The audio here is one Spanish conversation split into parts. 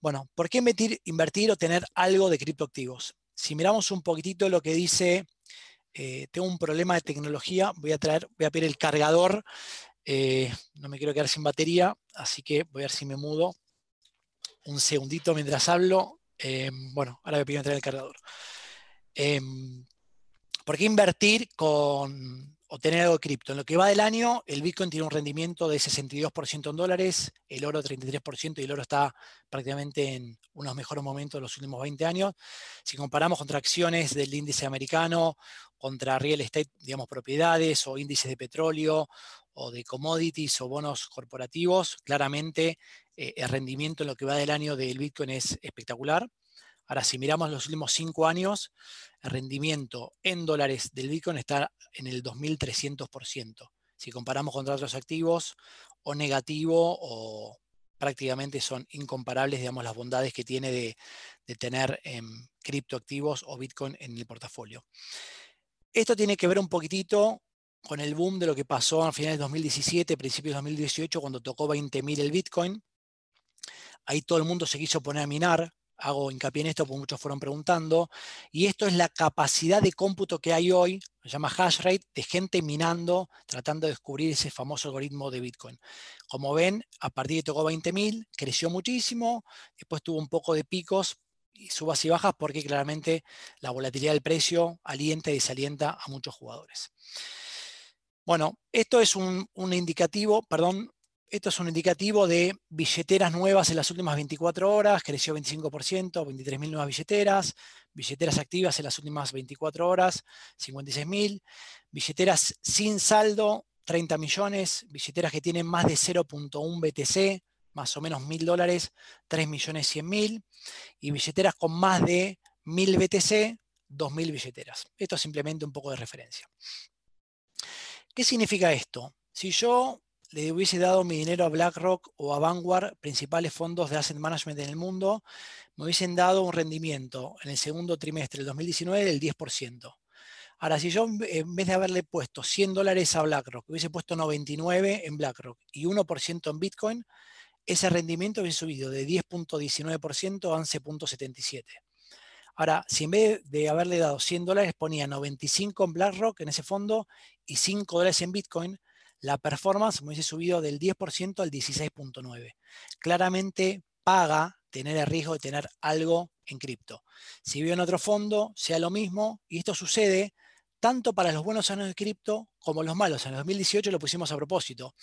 Bueno, ¿por qué invertir, invertir o tener algo de criptoactivos? Si miramos un poquitito lo que dice, eh, tengo un problema de tecnología, voy a traer, voy a pedir el cargador, eh, no me quiero quedar sin batería, así que voy a ver si me mudo un segundito mientras hablo. Em, bueno, ahora a pedir traer el cargador. Em, ¿Por qué invertir con, o tener algo de cripto? En lo que va del año, el Bitcoin tiene un rendimiento de 62% en dólares, el oro 33% y el oro está prácticamente en unos mejores momentos de los últimos 20 años. Si comparamos contra acciones del índice americano, contra real estate, digamos, propiedades o índices de petróleo o de commodities o bonos corporativos, claramente eh, el rendimiento en lo que va del año del Bitcoin es espectacular. Ahora, si miramos los últimos cinco años, el rendimiento en dólares del Bitcoin está en el 2.300%. Si comparamos con otros activos, o negativo o prácticamente son incomparables, digamos, las bondades que tiene de, tener em, criptoactivos o Bitcoin en el portafolio. Esto tiene que ver un poquitito con el boom de lo que pasó a finales de 2017, principios de 2018, cuando tocó 20.000 el Bitcoin. Ahí todo el mundo se quiso poner a minar, hago hincapié en esto porque muchos fueron preguntando, y esto es la capacidad de cómputo que hay hoy, se llama hash rate, de gente minando, tratando de descubrir ese famoso algoritmo de Bitcoin. Como ven, a partir de tocó 20.000, creció muchísimo, después tuvo un poco de picos y subas y bajas porque claramente la volatilidad del precio alienta y desalienta a muchos jugadores. Bueno, esto es un, un indicativo, perdón, esto es un indicativo de billeteras nuevas en las últimas 24 horas, creció 25%, 23.000 nuevas billeteras, billeteras activas en las últimas 24 horas, 56.000, billeteras sin saldo, 30 millones, billeteras que tienen más de 0.1 BTC, más o menos 1.000 dólares, 3 millones 100 mil, y billeteras con más de 1.000 BTC, 2.000 billeteras. Esto es simplemente un poco de referencia. ¿Qué significa esto? Si yo le hubiese dado mi dinero a BlackRock o a Vanguard, principales fondos de asset management en el mundo, me hubiesen dado un rendimiento en el segundo trimestre del 2019 del 10%. Ahora, si yo en vez de haberle puesto 100 dólares a BlackRock, hubiese puesto 99 en BlackRock y 1% en Bitcoin, ese rendimiento hubiese subido de 10.19% a 11.77%. Ahora, si en vez de haberle dado 100 dólares ponía 95 en BlackRock, en ese fondo, y 5 dólares en Bitcoin, la performance me hubiese subido del 10% al 16.9%. Claramente paga tener el riesgo de tener algo en cripto. Si veo en otro fondo, sea lo mismo, y esto sucede tanto para los buenos años de cripto como los malos. En el 2018 lo pusimos a propósito.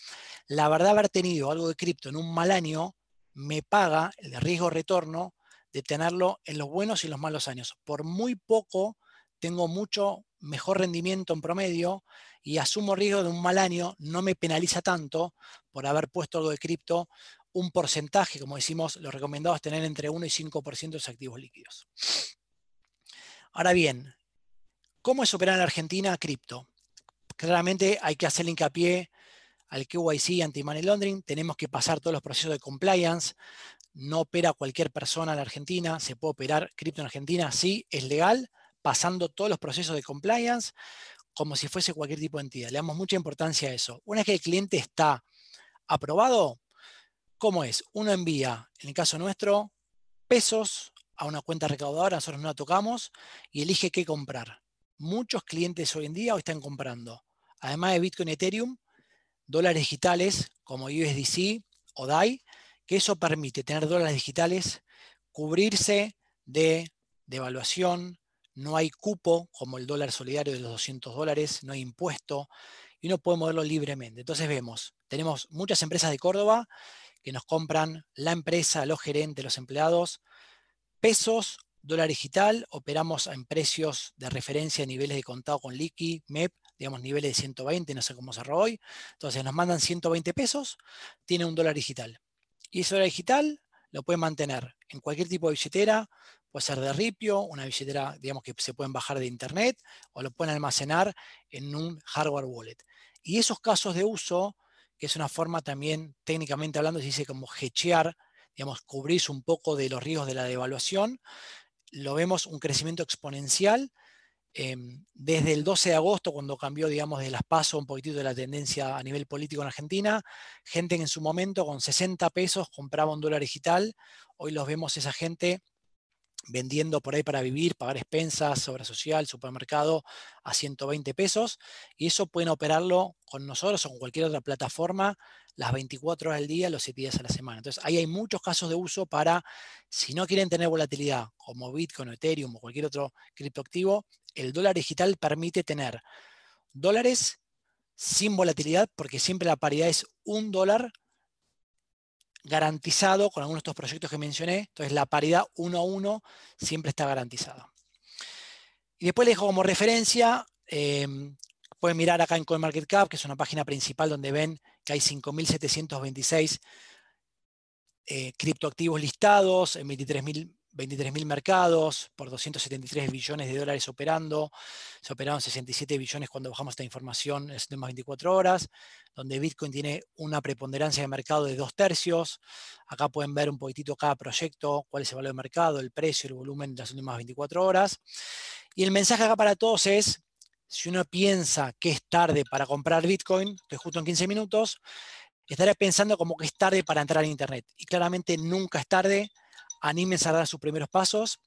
La verdad, haber tenido algo de cripto en un mal año me paga el riesgo-retorno de tenerlo en los buenos y los malos años. Por muy poco tengo mucho mejor rendimiento en promedio y asumo riesgo de un mal año, no me penaliza tanto por haber puesto algo de cripto, un porcentaje, como decimos, lo recomendado es tener entre 1 y 5% de activos líquidos. Ahora bien, ¿cómo es operar en Argentina cripto? Claramente hay que hacer hincapié al KYC, anti-money laundering, tenemos que pasar todos los procesos de compliance, no opera cualquier persona en Argentina, se puede operar cripto en Argentina, sí, es legal, pasando todos los procesos de compliance como si fuese cualquier tipo de entidad. Le damos mucha importancia a eso. Una vez que el cliente está aprobado, ¿cómo es? Uno envía, en el caso nuestro, pesos a una cuenta recaudadora, nosotros no la tocamos, y elige qué comprar. Muchos clientes hoy en día hoy están comprando, además de Bitcoin Ethereum, dólares digitales como USDC o DAI, que eso permite tener dólares digitales, cubrirse de devaluación, no hay cupo como el dólar solidario de los 200 dólares, no hay impuesto y uno puede moverlo libremente. Entonces vemos, tenemos muchas empresas de Córdoba que nos compran la empresa, los gerentes, los empleados, pesos, dólar digital, operamos en precios de referencia niveles de contado con liqui, MEP, digamos niveles de 120, no sé cómo cerró hoy. Entonces nos mandan 120 pesos, tiene un dólar digital. Y ese dólar digital lo puede mantener en cualquier tipo de billetera, puede ser de Ripio, una billetera, digamos, que se pueden bajar de internet, o lo pueden almacenar en un hardware wallet. Y esos casos de uso, que es una forma también, técnicamente hablando, se dice como hechear, digamos, cubrirse un poco de los riesgos de la devaluación, lo vemos un crecimiento exponencial Em, desde el 12 de agosto, cuando cambió, digamos, de las pasos un poquitito de la tendencia a nivel político en Argentina, gente que en su momento con 60 pesos compraba un dólar digital, hoy los vemos esa gente vendiendo por ahí para vivir, pagar expensas, obra social, supermercado a 120 pesos, y eso pueden operarlo con nosotros o con cualquier otra plataforma las 24 horas al día, los 7 días a la semana. Entonces, ahí hay muchos casos de uso para, si no quieren tener volatilidad, como Bitcoin o Ethereum o cualquier otro criptoactivo, el dólar digital permite tener dólares sin volatilidad, porque siempre la paridad es un dólar garantizado con algunos de estos proyectos que mencioné. Entonces, la paridad 1 a 1 siempre está garantizada. Y después les dejo como referencia, em, pueden mirar acá en CoinMarketCap, que es una página principal donde ven que hay 5.726 eh, criptoactivos listados en 23.000 23.000 mercados por 273 billones de dólares operando. Se operaron 67 billones cuando bajamos esta información en las últimas 24 horas, donde Bitcoin tiene una preponderancia de mercado de dos tercios. Acá pueden ver un poquitito cada proyecto, cuál es el valor de mercado, el precio, el volumen de las últimas 24 horas. Y el mensaje acá para todos es, si uno piensa que es tarde para comprar Bitcoin, que justo en 15 minutos, estará pensando como que es tarde para entrar en Internet. Y claramente nunca es tarde anímense a dar sus primeros pasos.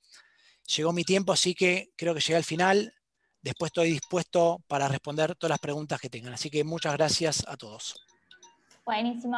Llegó mi tiempo, así que creo que llegué al final. Después estoy dispuesto para responder todas las preguntas que tengan. Así que muchas gracias a todos. Buenísimo.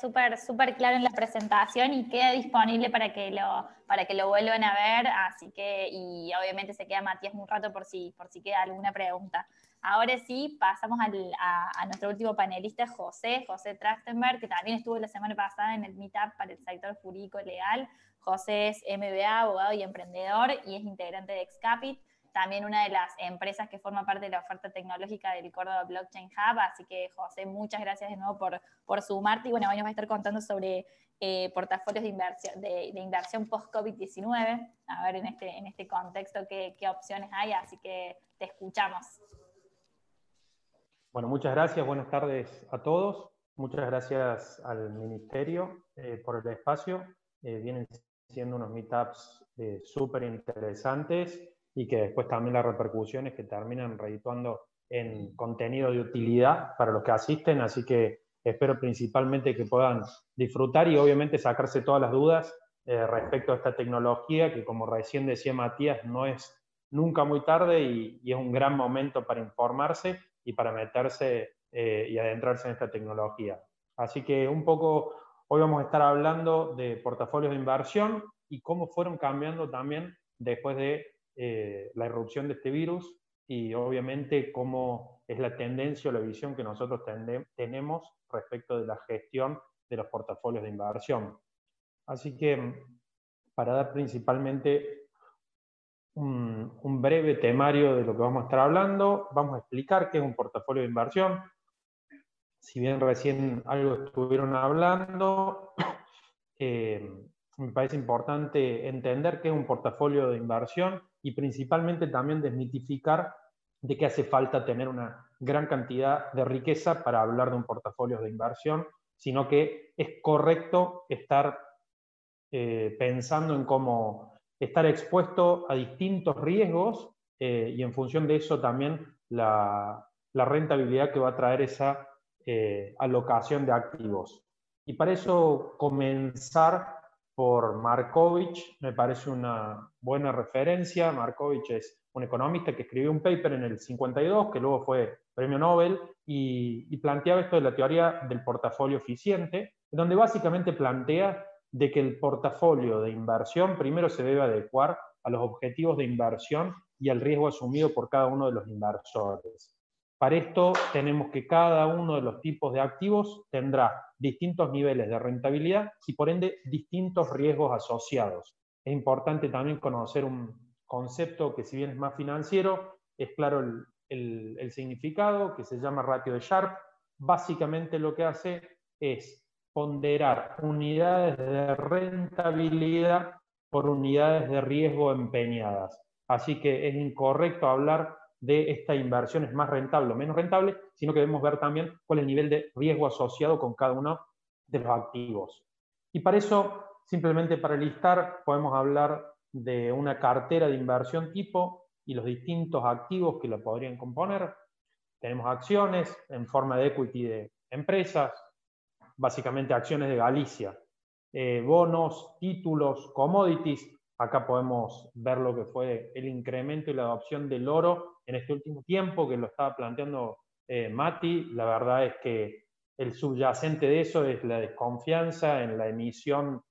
Súper, súper claro en la presentación y queda disponible para que lo, para que lo vuelvan a ver. Así que, y obviamente se queda Matías un rato por si, por si queda alguna pregunta. Ahora sí, pasamos a, nuestro último panelista, José, José Trachtenberg, que también estuvo la semana pasada en el Meetup para el sector jurídico legal. José es MBA, abogado y emprendedor y es integrante de Excapit, también una de las empresas que forma parte de la oferta tecnológica del Córdoba Blockchain Hub. Así que, José, muchas gracias de nuevo por, por sumarte. Y bueno, hoy nos va a estar contando sobre eh, portafolios de inversión, de, inversión post-COVID-19, a ver en este, en este contexto qué, qué opciones hay. Así que te escuchamos. Bueno, muchas gracias, buenas tardes a todos. Muchas gracias al Ministerio eh, por el espacio. Eh, vienen siendo unos meetups eh, súper interesantes y que después también las repercusiones que terminan redituando en contenido de utilidad para los que asisten. Así que espero principalmente que puedan disfrutar y obviamente sacarse todas las dudas respecto a esta tecnología que, como recién decía Matías, no es nunca muy tarde y, y es un gran momento para informarse y para meterse eh, y adentrarse en esta tecnología. Así que un poco hoy vamos a estar hablando de portafolios de inversión y cómo fueron cambiando también después de eh, la irrupción de este virus y obviamente cómo es la tendencia o la visión que nosotros tenemos respecto de la gestión de los portafolios de inversión. Así que para dar principalmente un, breve temario de lo que vamos a estar hablando. Vamos a explicar qué es un portafolio de inversión. Si bien recién algo estuvieron hablando, eh, me parece importante entender qué es un portafolio de inversión y principalmente también desmitificar de qué hace falta tener una gran cantidad de riqueza para hablar de un portafolio de inversión, sino que es correcto estar eh, pensando en cómo estar expuesto a distintos riesgos eh, y en función de eso también la, rentabilidad que va a traer esa eh, alocación de activos. Y para eso comenzar por Markovich me parece una buena referencia. Markovich es un economista que escribió un paper en el 52, que luego fue premio Nobel, y, y planteaba esto de la teoría del portafolio eficiente, donde básicamente plantea de que el portafolio de inversión primero se debe adecuar a los objetivos de inversión y al riesgo asumido por cada uno de los inversores. Para esto tenemos que cada uno de los tipos de activos tendrá distintos niveles de rentabilidad y por ende distintos riesgos asociados. Es importante también conocer un concepto que si bien es más financiero, es claro el, el significado, que se llama ratio de Sharp. Básicamente lo que hace es ponderar unidades de rentabilidad por unidades de riesgo empeñadas. Así que es incorrecto hablar de esta inversión es más rentable o menos rentable, sino que debemos ver también cuál es el nivel de riesgo asociado con cada uno de los activos. Y para eso, simplemente para listar, podemos hablar de una cartera de inversión tipo y los distintos activos que la podrían componer. Tenemos acciones en forma de equity de empresas, básicamente acciones de Galicia, eh, bonos, títulos, commodities. Acá podemos ver lo que fue el incremento y la adopción del oro en este último tiempo, que lo estaba planteando eh, Mati. La verdad es que el subyacente de eso es la desconfianza en la emisión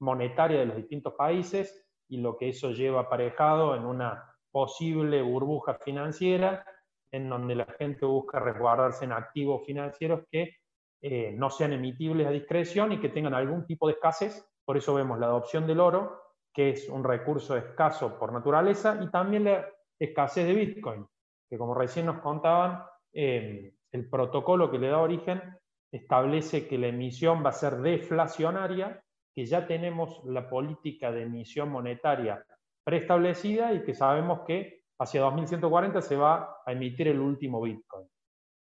monetaria de los distintos países y lo que eso lleva aparejado en una posible burbuja financiera en donde la gente busca resguardarse en activos financieros que eh, no sean emitibles a discreción y que tengan algún tipo de escasez. Por eso vemos la adopción del oro, que es un recurso escaso por naturaleza, y también la escasez de Bitcoin, que como recién nos contaban, eh, el protocolo que le da origen establece que la emisión va a ser deflacionaria, que ya tenemos la política de emisión monetaria preestablecida y que sabemos que hacia 2140 se va a emitir el último Bitcoin.